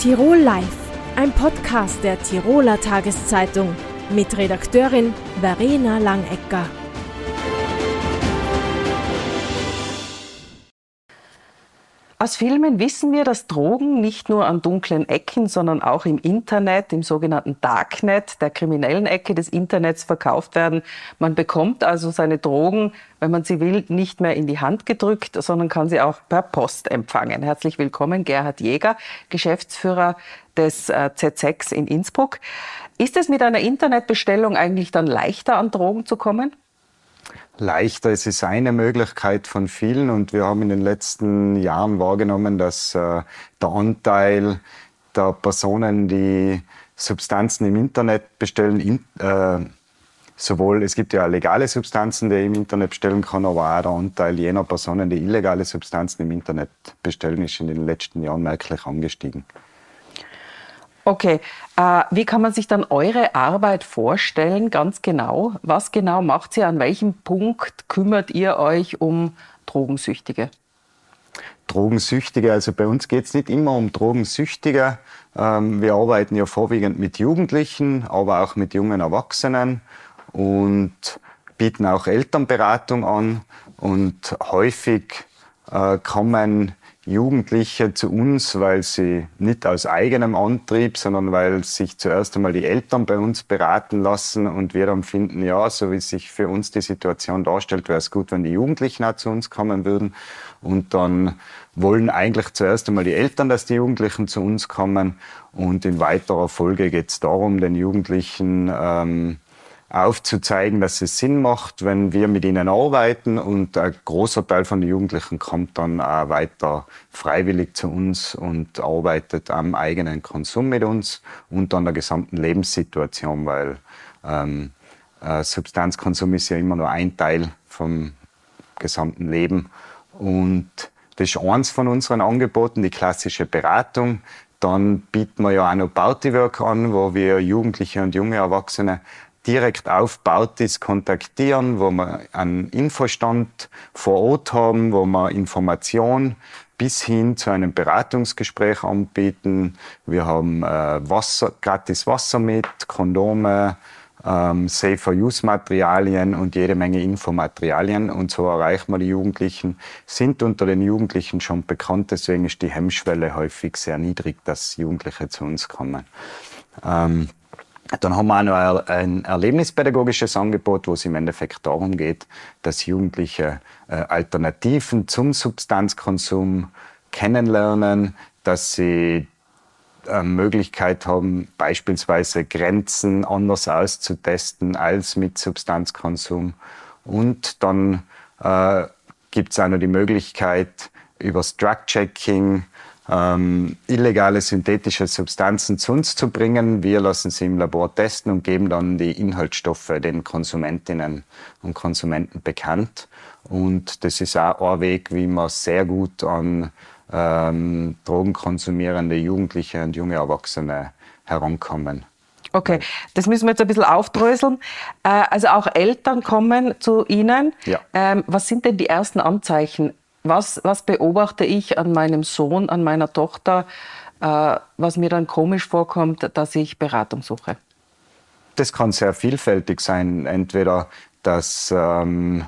Tirol Live, ein Podcast der Tiroler Tageszeitung mit Redakteurin Verena Langecker. Aus Filmen wissen wir, dass Drogen nicht nur an dunklen Ecken, sondern auch im Internet, im sogenannten Darknet, der kriminellen Ecke des Internets verkauft werden. Man bekommt also seine Drogen, wenn man sie will, nicht mehr in die Hand gedrückt, sondern kann sie auch per Post empfangen. Herzlich willkommen, Gerhard Jäger, Geschäftsführer des äh, Z6 in Innsbruck. Ist es mit einer Internetbestellung eigentlich dann leichter, an Drogen zu kommen? Leichter. Es ist eine Möglichkeit von vielen und wir haben in den letzten Jahren wahrgenommen, dass äh, der Anteil der Personen, die Substanzen im Internet bestellen, in, äh, sowohl, es gibt ja legale Substanzen, die im Internet bestellen kann, aber auch der Anteil jener Personen, die illegale Substanzen im Internet bestellen, ist in den letzten Jahren merklich angestiegen. Okay, äh, wie kann man sich dann eure Arbeit vorstellen, ganz genau? Was genau macht ihr? An welchem Punkt kümmert ihr euch um Drogensüchtige? Drogensüchtige, also bei uns geht es nicht immer um Drogensüchtige. Ähm, wir arbeiten ja vorwiegend mit Jugendlichen, aber auch mit jungen Erwachsenen und bieten auch Elternberatung an. Und häufig äh, kommen Jugendliche zu uns, weil sie nicht aus eigenem Antrieb, sondern weil sich zuerst einmal die Eltern bei uns beraten lassen und wir dann finden, ja, so wie sich für uns die Situation darstellt, wäre es gut, wenn die Jugendlichen auch zu uns kommen würden. Und dann wollen eigentlich zuerst einmal die Eltern, dass die Jugendlichen zu uns kommen. Und in weiterer Folge geht es darum, den Jugendlichen ähm, aufzuzeigen, dass es Sinn macht, wenn wir mit ihnen arbeiten und ein großer Teil von den Jugendlichen kommt dann auch weiter freiwillig zu uns und arbeitet am eigenen Konsum mit uns und an der gesamten Lebenssituation, weil ähm, äh, Substanzkonsum ist ja immer nur ein Teil vom gesamten Leben und das ist eins von unseren Angeboten, die klassische Beratung. Dann bieten wir ja auch noch Partywork an, wo wir Jugendliche und junge Erwachsene direkt auf Partys kontaktieren, wo wir einen Infostand vor Ort haben, wo wir Informationen bis hin zu einem Beratungsgespräch anbieten. Wir haben äh, Wasser, gratis Wasser mit, Kondome, ähm, Safer-Use-Materialien und jede Menge Infomaterialien. Und so erreichen wir die Jugendlichen, sind unter den Jugendlichen schon bekannt. Deswegen ist die Hemmschwelle häufig sehr niedrig, dass Jugendliche zu uns kommen. Ähm, dann haben wir auch noch ein erlebnispädagogisches Angebot, wo es im Endeffekt darum geht, dass Jugendliche äh, Alternativen zum Substanzkonsum kennenlernen, dass sie äh, Möglichkeit haben, beispielsweise Grenzen anders auszutesten als mit Substanzkonsum. Und dann äh, gibt es auch noch die Möglichkeit, über Drug-Checking ähm, illegale synthetische Substanzen zu uns zu bringen. Wir lassen sie im Labor testen und geben dann die Inhaltsstoffe den Konsumentinnen und Konsumenten bekannt. Und das ist auch ein Weg, wie man sehr gut an ähm, drogenkonsumierende Jugendliche und junge Erwachsene herankommen. Okay, das müssen wir jetzt ein bisschen aufdröseln. Äh, also auch Eltern kommen zu Ihnen. Ja. Ähm, was sind denn die ersten Anzeichen was, was beobachte ich an meinem Sohn, an meiner Tochter, äh, was mir dann komisch vorkommt, dass ich Beratung suche? Das kann sehr vielfältig sein. Entweder, dass ähm,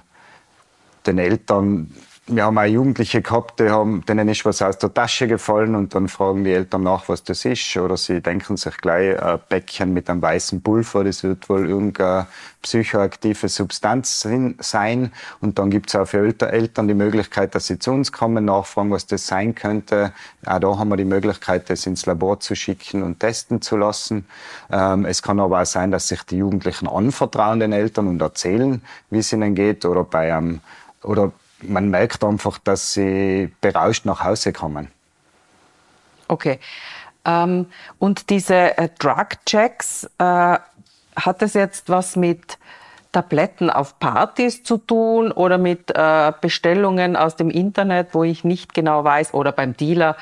den Eltern wir haben auch Jugendliche gehabt, die haben, denen ist was aus der Tasche gefallen und dann fragen die Eltern nach, was das ist. Oder sie denken sich gleich ein Bäckchen mit einem weißen Pulver, das wird wohl irgendeine psychoaktive Substanz sein. Und dann gibt es auch für Eltern die Möglichkeit, dass sie zu uns kommen, nachfragen, was das sein könnte. Auch da haben wir die Möglichkeit, das ins Labor zu schicken und testen zu lassen. Ähm, es kann aber auch sein, dass sich die Jugendlichen anvertrauen den Eltern und erzählen, wie es ihnen geht. Oder bei einem oder man merkt einfach, dass sie berauscht nach Hause kommen. Okay. Ähm, und diese äh, Drug-Checks, äh, hat das jetzt was mit Tabletten auf Partys zu tun oder mit äh, Bestellungen aus dem Internet, wo ich nicht genau weiß, oder beim Dealer,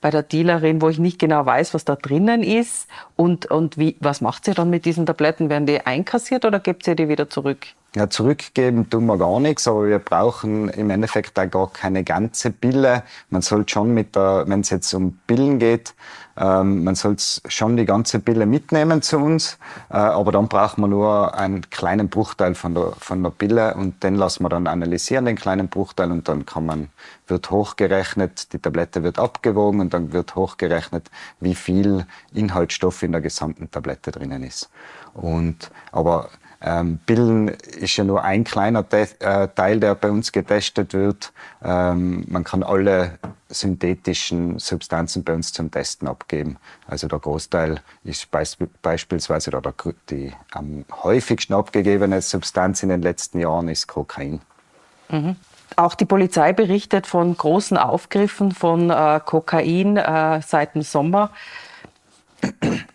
bei der Dealerin, wo ich nicht genau weiß, was da drinnen ist? Und, und wie, was macht sie dann mit diesen Tabletten? Werden die einkassiert oder gibt sie die wieder zurück? Ja, zurückgeben tun wir gar nichts, aber wir brauchen im Endeffekt da gar keine ganze Pille. Man sollte schon mit der, wenn es jetzt um Pillen geht, ähm, man soll schon die ganze Pille mitnehmen zu uns, äh, aber dann braucht man nur einen kleinen Bruchteil von der, von der Pille und den lassen wir dann analysieren, den kleinen Bruchteil, und dann kann man, wird hochgerechnet, die Tablette wird abgewogen und dann wird hochgerechnet, wie viel Inhaltsstoff in der gesamten Tablette drinnen ist. Und, aber ähm, Pillen ist ja nur ein kleiner Te äh, Teil, der bei uns getestet wird. Ähm, man kann alle synthetischen Substanzen bei uns zum Testen abgeben. Also der Großteil ist beisp beispielsweise oder die am häufigsten abgegebene Substanz in den letzten Jahren ist Kokain. Mhm. Auch die Polizei berichtet von großen Aufgriffen von äh, Kokain äh, seit dem Sommer.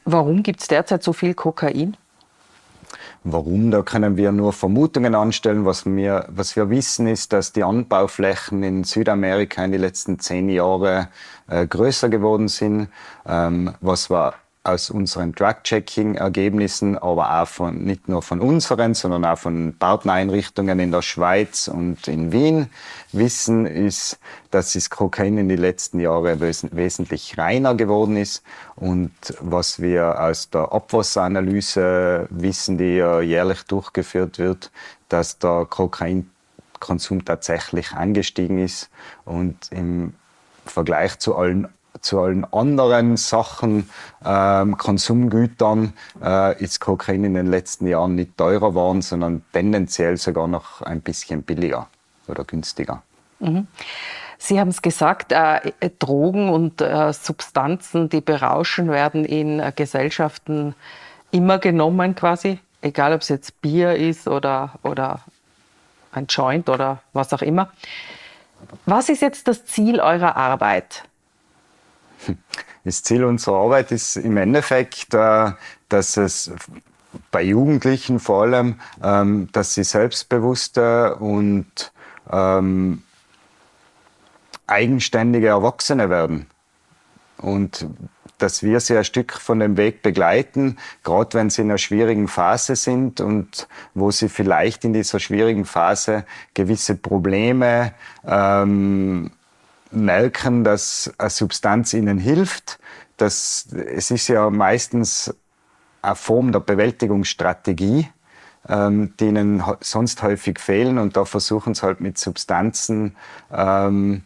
Warum gibt es derzeit so viel Kokain? Warum? Da können wir nur Vermutungen anstellen. Was wir, was wir wissen, ist, dass die Anbauflächen in Südamerika in den letzten zehn Jahren äh, größer geworden sind. Ähm, was wir aus unseren Drug-Checking-Ergebnissen, aber auch von, nicht nur von unseren, sondern auch von Partnereinrichtungen in der Schweiz und in Wien wissen, ist, dass das Kokain in den letzten Jahren wes wesentlich reiner geworden ist. Und was wir aus der Abwasseranalyse wissen, die ja jährlich durchgeführt wird, dass der Kokainkonsum tatsächlich angestiegen ist und im Vergleich zu allen zu allen anderen Sachen, ähm, Konsumgütern, äh, ist Kokain in den letzten Jahren nicht teurer geworden, sondern tendenziell sogar noch ein bisschen billiger oder günstiger. Mhm. Sie haben es gesagt, äh, Drogen und äh, Substanzen, die berauschen, werden in äh, Gesellschaften immer genommen quasi, egal ob es jetzt Bier ist oder, oder ein Joint oder was auch immer. Was ist jetzt das Ziel eurer Arbeit? Das Ziel unserer Arbeit ist im Endeffekt, äh, dass es bei Jugendlichen vor allem, ähm, dass sie selbstbewusster und ähm, eigenständige Erwachsene werden. Und dass wir sie ein Stück von dem Weg begleiten, gerade wenn sie in einer schwierigen Phase sind und wo sie vielleicht in dieser schwierigen Phase gewisse Probleme ähm, merken, dass eine Substanz ihnen hilft. Das, es ist ja meistens eine Form der Bewältigungsstrategie, ähm, die ihnen sonst häufig fehlen. Und da versuchen sie halt mit Substanzen ähm,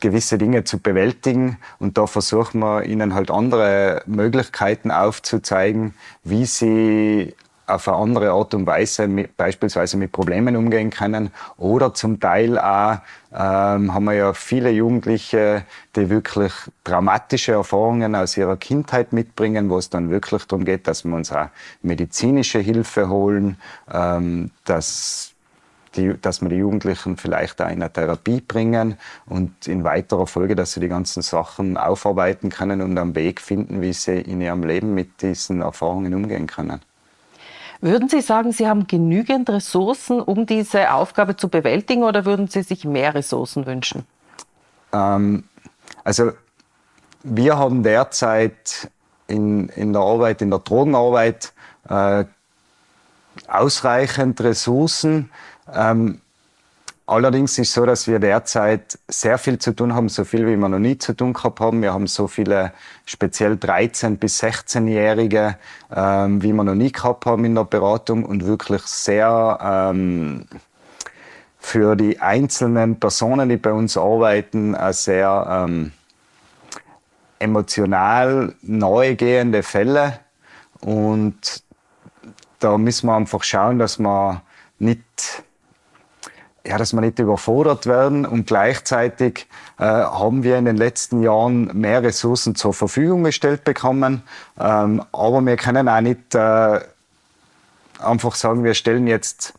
gewisse Dinge zu bewältigen. Und da versuchen wir ihnen halt andere Möglichkeiten aufzuzeigen, wie sie auf eine andere Art und Weise mit, beispielsweise mit Problemen umgehen können. Oder zum Teil auch ähm, haben wir ja viele Jugendliche, die wirklich dramatische Erfahrungen aus ihrer Kindheit mitbringen, wo es dann wirklich darum geht, dass wir uns auch medizinische Hilfe holen, ähm, dass die, dass wir die Jugendlichen vielleicht auch in eine Therapie bringen und in weiterer Folge, dass sie die ganzen Sachen aufarbeiten können und einen Weg finden, wie sie in ihrem Leben mit diesen Erfahrungen umgehen können. Würden Sie sagen, Sie haben genügend Ressourcen, um diese Aufgabe zu bewältigen, oder würden Sie sich mehr Ressourcen wünschen? Ähm, also wir haben derzeit in, in der Arbeit, in der Drogenarbeit, äh, ausreichend Ressourcen. Ähm, Allerdings ist so, dass wir derzeit sehr viel zu tun haben, so viel wie wir noch nie zu tun gehabt haben. Wir haben so viele speziell 13- bis 16-Jährige, ähm, wie wir noch nie gehabt haben in der Beratung und wirklich sehr ähm, für die einzelnen Personen, die bei uns arbeiten, sehr ähm, emotional neugehende Fälle. Und da müssen wir einfach schauen, dass wir nicht ja, dass wir nicht überfordert werden. Und gleichzeitig äh, haben wir in den letzten Jahren mehr Ressourcen zur Verfügung gestellt bekommen. Ähm, aber wir können auch nicht äh, einfach sagen, wir stellen jetzt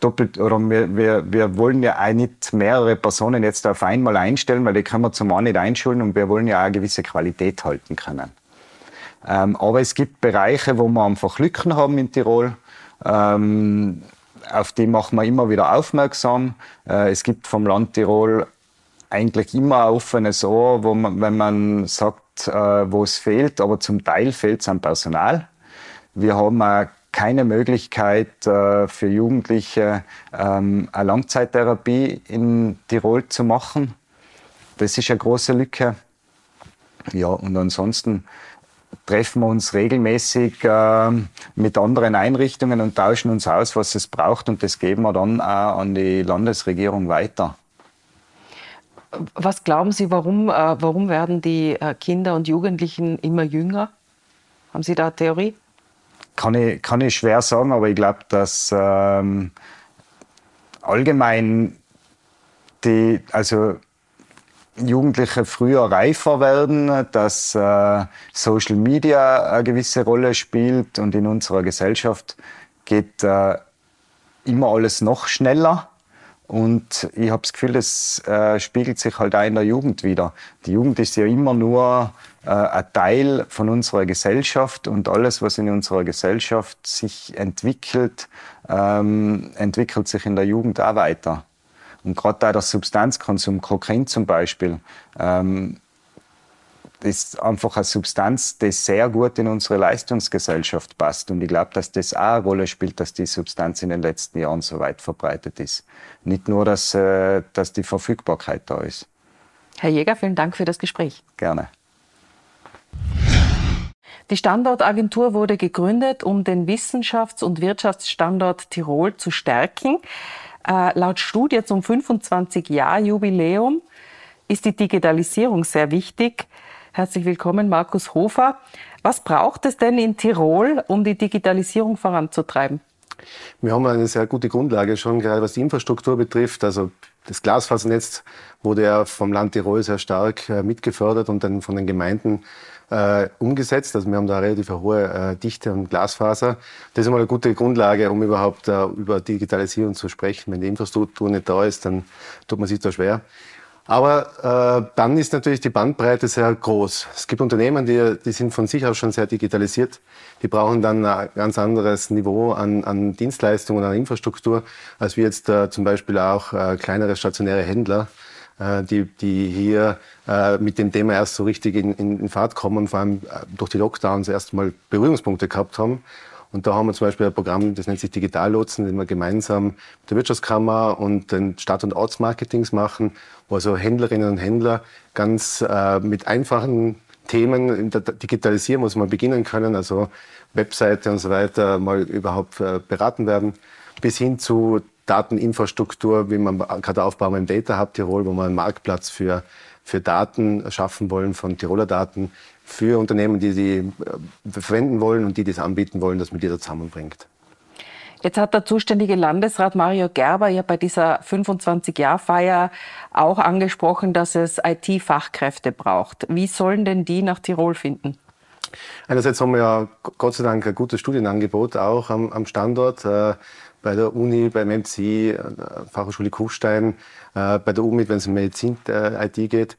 doppelt oder wir, wir, wir wollen ja auch nicht mehrere Personen jetzt auf einmal einstellen, weil die können wir zum einen nicht einschulen und wir wollen ja auch eine gewisse Qualität halten können. Ähm, aber es gibt Bereiche, wo wir einfach Lücken haben in Tirol. Ähm, auf die machen wir immer wieder aufmerksam. Äh, es gibt vom Land Tirol eigentlich immer ein offenes Ohr, wo man, wenn man sagt, äh, wo es fehlt, aber zum Teil fehlt es an Personal. Wir haben auch keine Möglichkeit äh, für Jugendliche, ähm, eine Langzeittherapie in Tirol zu machen. Das ist eine große Lücke. Ja, und ansonsten treffen wir uns regelmäßig äh, mit anderen Einrichtungen und tauschen uns aus, was es braucht. Und das geben wir dann auch an die Landesregierung weiter. Was glauben Sie, warum, äh, warum werden die äh, Kinder und Jugendlichen immer jünger? Haben Sie da eine Theorie? Kann ich, kann ich schwer sagen, aber ich glaube, dass ähm, allgemein die, also Jugendliche früher reifer werden, dass äh, Social Media eine gewisse Rolle spielt und in unserer Gesellschaft geht äh, immer alles noch schneller. Und ich habe das Gefühl, das äh, spiegelt sich halt auch in der Jugend wieder. Die Jugend ist ja immer nur äh, ein Teil von unserer Gesellschaft und alles, was in unserer Gesellschaft sich entwickelt, ähm, entwickelt sich in der Jugend auch weiter. Und gerade da der Substanzkonsum, Kokain zum Beispiel, ähm, ist einfach eine Substanz, die sehr gut in unsere Leistungsgesellschaft passt. Und ich glaube, dass das auch eine Rolle spielt, dass die Substanz in den letzten Jahren so weit verbreitet ist. Nicht nur, dass, äh, dass die Verfügbarkeit da ist. Herr Jäger, vielen Dank für das Gespräch. Gerne. Die Standortagentur wurde gegründet, um den Wissenschafts- und Wirtschaftsstandort Tirol zu stärken. Äh, laut Studie zum 25-Jahr-Jubiläum ist die Digitalisierung sehr wichtig. Herzlich willkommen, Markus Hofer. Was braucht es denn in Tirol, um die Digitalisierung voranzutreiben? Wir haben eine sehr gute Grundlage schon, gerade was die Infrastruktur betrifft. Also das Glasfasernetz wurde ja vom Land Tirol sehr stark äh, mitgefördert und dann von den Gemeinden äh, umgesetzt. Also wir haben da eine relativ hohe äh, Dichte an Glasfaser. Das ist einmal eine gute Grundlage, um überhaupt äh, über Digitalisierung zu sprechen. Wenn die Infrastruktur nicht da ist, dann tut man sich da schwer. Aber äh, dann ist natürlich die Bandbreite sehr groß. Es gibt Unternehmen, die, die sind von sich aus schon sehr digitalisiert. Die brauchen dann ein ganz anderes Niveau an, an Dienstleistungen, an Infrastruktur, als wir jetzt äh, zum Beispiel auch äh, kleinere stationäre Händler, äh, die, die hier äh, mit dem Thema erst so richtig in, in, in Fahrt kommen, vor allem äh, durch die Lockdowns erst mal Berührungspunkte gehabt haben. Und da haben wir zum Beispiel ein Programm, das nennt sich Digitallotsen, den wir gemeinsam mit der Wirtschaftskammer und den Stadt- und Ortsmarketings machen, wo also Händlerinnen und Händler ganz äh, mit einfachen Themen in der Digitalisierung, muss man beginnen können, also Webseite und so weiter, mal überhaupt äh, beraten werden, bis hin zu Dateninfrastruktur, wie man gerade aufbauen im Data Hub Tirol, wo wir einen Marktplatz für, für Daten schaffen wollen, von Tiroler Daten, für Unternehmen, die sie äh, verwenden wollen und die das anbieten wollen, dass man die da zusammenbringt. Jetzt hat der zuständige Landesrat Mario Gerber ja bei dieser 25-Jahr-Feier auch angesprochen, dass es IT-Fachkräfte braucht. Wie sollen denn die nach Tirol finden? Einerseits haben wir ja Gott sei Dank ein gutes Studienangebot auch am, am Standort. Äh, bei der Uni, beim MC, äh, Fachhochschule Kufstein, äh, bei der UMIT, wenn es um Medizin-IT äh, geht.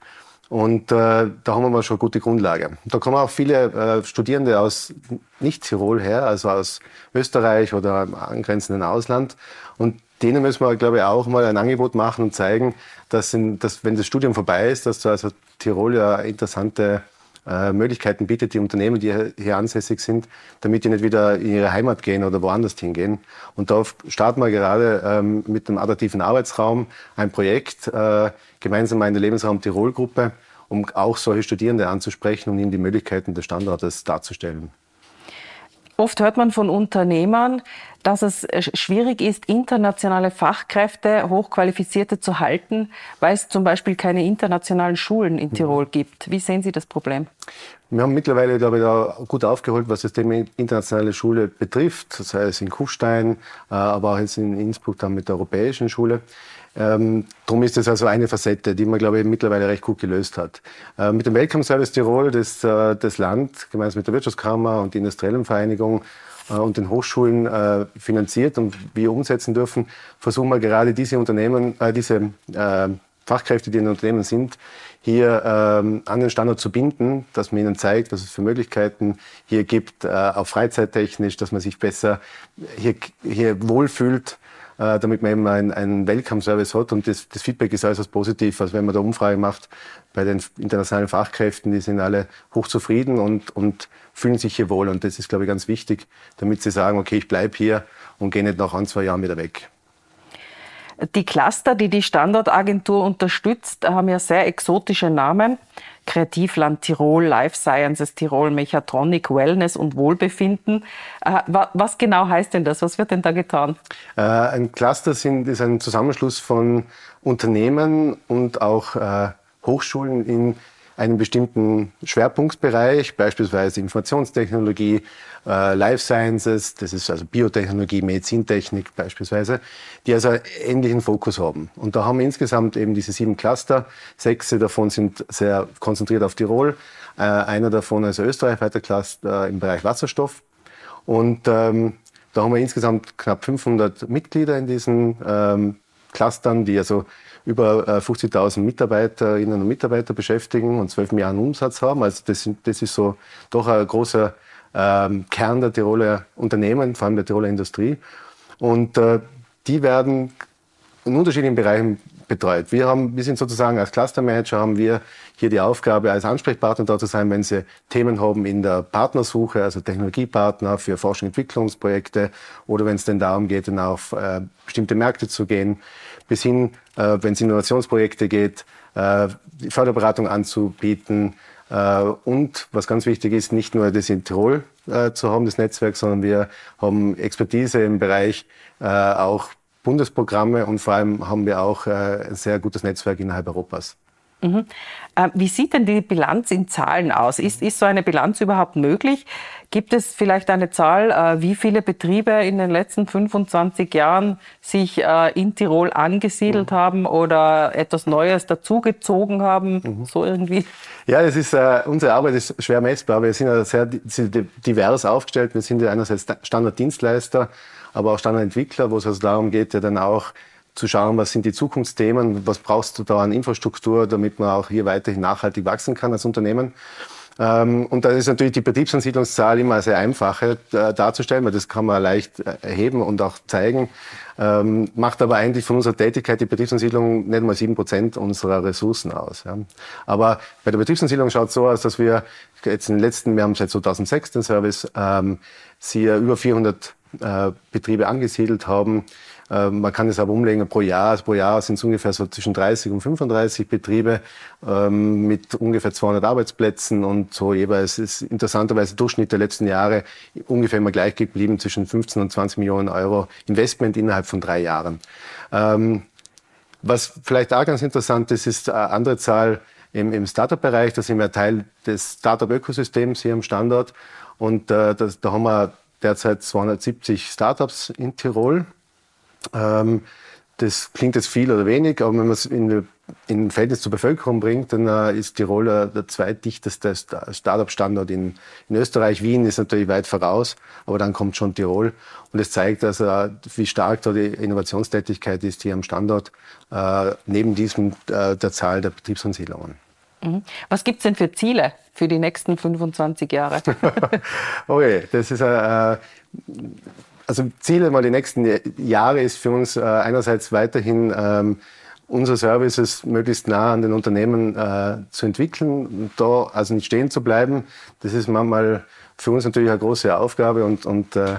Und äh, da haben wir mal schon eine gute Grundlage. Da kommen auch viele äh, Studierende aus Nicht-Tirol her, also aus Österreich oder im angrenzenden Ausland. Und denen müssen wir, glaube ich, auch mal ein Angebot machen und zeigen, dass, in, dass wenn das Studium vorbei ist, dass also Tirol ja interessante äh, Möglichkeiten bietet, die Unternehmen, die hier ansässig sind, damit die nicht wieder in ihre Heimat gehen oder woanders hingehen. Und da starten wir gerade ähm, mit dem adaptiven Arbeitsraum ein Projekt, äh, gemeinsam in der Lebensraum Tirol Gruppe, um auch solche Studierende anzusprechen und ihnen die Möglichkeiten des Standortes darzustellen. Oft hört man von Unternehmern, dass es äh, schwierig ist, internationale Fachkräfte, Hochqualifizierte zu halten, weil es zum Beispiel keine internationalen Schulen in Tirol gibt. Wie sehen Sie das Problem? Wir haben mittlerweile, glaube ich, da gut aufgeholt, was das Thema internationale Schule betrifft, sei es in Kufstein, äh, aber auch jetzt in Innsbruck dann mit der europäischen Schule. Ähm, darum ist das also eine Facette, die man, glaube ich, mittlerweile recht gut gelöst hat. Äh, mit dem Welcome Service Tirol, das, äh, das Land gemeinsam mit der Wirtschaftskammer und der Industriellen Vereinigung äh, und den Hochschulen äh, finanziert und wir umsetzen dürfen, versuchen wir gerade diese Unternehmen, äh, diese äh, Fachkräfte, die in Unternehmen sind, hier ähm, an den Standort zu binden, dass man ihnen zeigt, was es für Möglichkeiten hier gibt, äh, auch freizeittechnisch, dass man sich besser hier, hier wohlfühlt äh, damit man eben einen, einen Welcome-Service hat. Und das, das Feedback ist äußerst positiv. Also wenn man da Umfrage macht bei den internationalen Fachkräften, die sind alle hochzufrieden und, und fühlen sich hier wohl. Und das ist, glaube ich, ganz wichtig, damit sie sagen, okay, ich bleibe hier und gehe nicht nach ein, zwei Jahren wieder weg. Die Cluster, die die Standortagentur unterstützt, haben ja sehr exotische Namen. Kreativland Tirol, Life Sciences Tirol, Mechatronic, Wellness und Wohlbefinden. Äh, was genau heißt denn das? Was wird denn da getan? Äh, ein Cluster sind, ist ein Zusammenschluss von Unternehmen und auch äh, Hochschulen in einem bestimmten Schwerpunktbereich, beispielsweise Informationstechnologie, äh, Life Sciences, das ist also Biotechnologie, Medizintechnik beispielsweise, die also ähnlichen Fokus haben. Und da haben wir insgesamt eben diese sieben Cluster. Sechs davon sind sehr konzentriert auf Tirol. Äh, einer davon ist österreichweiter Cluster im Bereich Wasserstoff. Und ähm, da haben wir insgesamt knapp 500 Mitglieder in diesen ähm, Clustern, die also über 50.000 äh, Mitarbeiterinnen und Mitarbeiter beschäftigen und 12 Milliarden Umsatz haben. Also das, das ist so doch ein großer ähm, Kern der Tiroler Unternehmen, vor allem der Tiroler Industrie. Und äh, die werden in unterschiedlichen Bereichen betreut. Wir, haben, wir sind sozusagen als Clustermanager haben wir hier die Aufgabe, als Ansprechpartner da zu sein, wenn Sie Themen haben in der Partnersuche, also Technologiepartner für Forschung und Entwicklungsprojekte oder wenn es denn darum geht, dann auf äh, bestimmte Märkte zu gehen, bis hin, äh, wenn es Innovationsprojekte geht, äh, Förderberatung anzubieten, äh, und was ganz wichtig ist, nicht nur das in Tirol äh, zu haben, das Netzwerk, sondern wir haben Expertise im Bereich äh, auch Bundesprogramme und vor allem haben wir auch ein sehr gutes Netzwerk innerhalb Europas. Mhm. Wie sieht denn die Bilanz in Zahlen aus? Ist, ist so eine Bilanz überhaupt möglich? Gibt es vielleicht eine Zahl, wie viele Betriebe in den letzten 25 Jahren sich in Tirol angesiedelt mhm. haben oder etwas Neues dazugezogen haben? Mhm. So irgendwie? Ja, es ist, äh, unsere Arbeit ist schwer messbar. Wir sind ja sehr divers aufgestellt. Wir sind ja einerseits Standarddienstleister, aber auch Standardentwickler, wo es also darum geht, ja dann auch zu schauen, was sind die Zukunftsthemen, was brauchst du da an Infrastruktur, damit man auch hier weiterhin nachhaltig wachsen kann als Unternehmen. Ähm, und da ist natürlich die Betriebsansiedlungszahl immer sehr einfach äh, darzustellen, weil das kann man leicht äh, erheben und auch zeigen. Ähm, macht aber eigentlich von unserer Tätigkeit die Betriebsansiedlung nicht mal sieben Prozent unserer Ressourcen aus. Aber bei der Betriebsansiedlung schaut es so aus, dass wir jetzt in den letzten, wir haben seit 2006 den Service, ähm, sie über 400 äh, Betriebe angesiedelt haben ähm, man kann es aber umlegen pro Jahr. Pro Jahr sind es ungefähr so zwischen 30 und 35 Betriebe ähm, mit ungefähr 200 Arbeitsplätzen und so jeweils ist interessanterweise Durchschnitt der letzten Jahre ungefähr immer gleich geblieben zwischen 15 und 20 Millionen Euro Investment innerhalb von drei Jahren. Ähm, was vielleicht auch ganz interessant ist, ist eine andere Zahl im, im Startup-Bereich. Da sind wir Teil des Startup-Ökosystems hier am Standort. Und äh, das, da haben wir derzeit 270 Startups in Tirol. Ähm, das klingt jetzt viel oder wenig, aber wenn man es in, in Verhältnis zur Bevölkerung bringt, dann äh, ist Tirol äh, der zweitdichteste Startup-Standort in, in Österreich. Wien ist natürlich weit voraus, aber dann kommt schon Tirol. Und es zeigt also, wie stark da die Innovationstätigkeit ist hier am Standort, äh, neben diesem äh, der Zahl der Betriebsansiedlungen. Mhm. Was gibt es denn für Ziele für die nächsten 25 Jahre? okay, das ist äh, also Ziele mal die nächsten Jahre ist für uns äh, einerseits weiterhin ähm, unsere Services möglichst nah an den Unternehmen äh, zu entwickeln, da also nicht stehen zu bleiben. Das ist manchmal für uns natürlich eine große Aufgabe und, und äh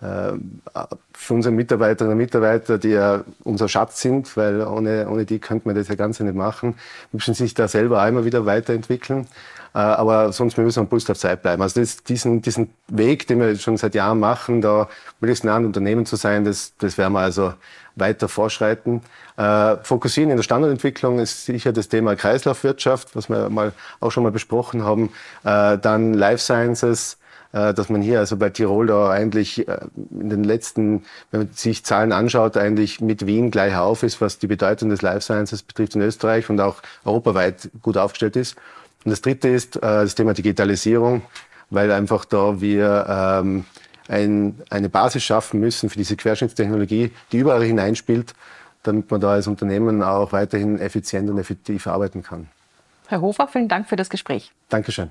für unsere Mitarbeiterinnen und Mitarbeiter, die ja unser Schatz sind, weil ohne, ohne die könnte man das ja ganz nicht machen, müssen sich da selber auch immer wieder weiterentwickeln. Äh, aber sonst müssen wir am Puls auf Zeit bleiben. Also das, diesen, diesen Weg, den wir schon seit Jahren machen, da möglichst nah an Unternehmen zu sein, das, das werden wir also weiter vorschreiten. Äh, fokussieren in der Standardentwicklung ist sicher das Thema Kreislaufwirtschaft, was wir mal, auch schon mal besprochen haben. Äh, dann Life Sciences, äh, dass man hier also bei Tirol da eigentlich äh, in den letzten, wenn man sich Zahlen anschaut, eigentlich mit Wien gleich auf ist, was die Bedeutung des Life Sciences betrifft in Österreich und auch europaweit gut aufgestellt ist. Und das Dritte ist äh, das Thema Digitalisierung, weil einfach da wir ähm, ein, eine Basis schaffen müssen für diese Querschnittstechnologie, die überall hineinspielt, damit man da als Unternehmen auch weiterhin effizient und effektiv arbeiten kann. Herr Hofer, vielen Dank für das Gespräch. Dankeschön.